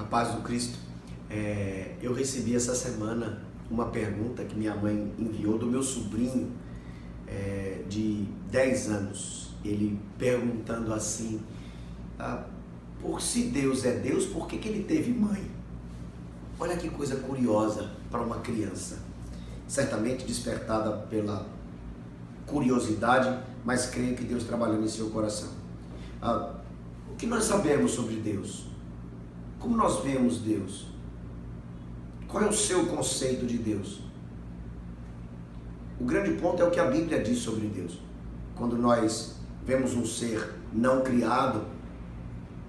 A paz do Cristo. É, eu recebi essa semana uma pergunta que minha mãe enviou do meu sobrinho é, de 10 anos. Ele perguntando assim: ah, por se Deus é Deus, por que, que ele teve mãe? Olha que coisa curiosa para uma criança. Certamente despertada pela curiosidade, mas creio que Deus trabalhou em seu coração. Ah, o que nós sabemos sobre Deus? Como nós vemos Deus? Qual é o seu conceito de Deus? O grande ponto é o que a Bíblia diz sobre Deus. Quando nós vemos um ser não criado,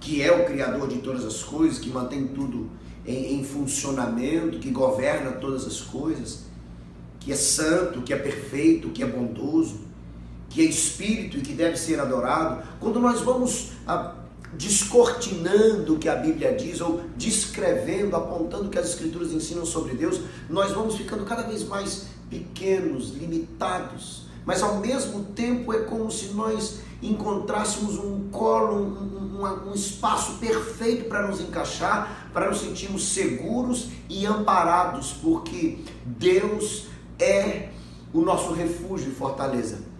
que é o Criador de todas as coisas, que mantém tudo em, em funcionamento, que governa todas as coisas, que é santo, que é perfeito, que é bondoso, que é espírito e que deve ser adorado, quando nós vamos a, descortinando o que a Bíblia diz ou descrevendo, apontando o que as Escrituras ensinam sobre Deus, nós vamos ficando cada vez mais pequenos, limitados. Mas ao mesmo tempo é como se nós encontrássemos um colo, um, um, um espaço perfeito para nos encaixar, para nos sentirmos seguros e amparados, porque Deus é o nosso refúgio e fortaleza.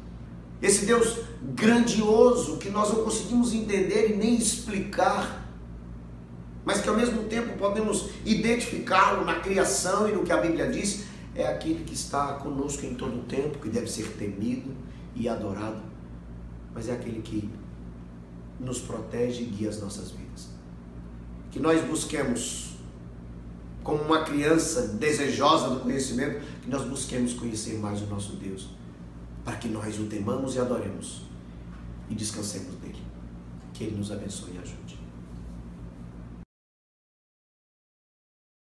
Esse Deus grandioso que nós não conseguimos entender e nem explicar, mas que ao mesmo tempo podemos identificá-lo na criação e no que a Bíblia diz, é aquele que está conosco em todo o tempo, que deve ser temido e adorado, mas é aquele que nos protege e guia as nossas vidas. Que nós busquemos, como uma criança desejosa do conhecimento, que nós busquemos conhecer mais o nosso Deus para que nós o temamos e adoremos e descansemos nele. Que ele nos abençoe e ajude.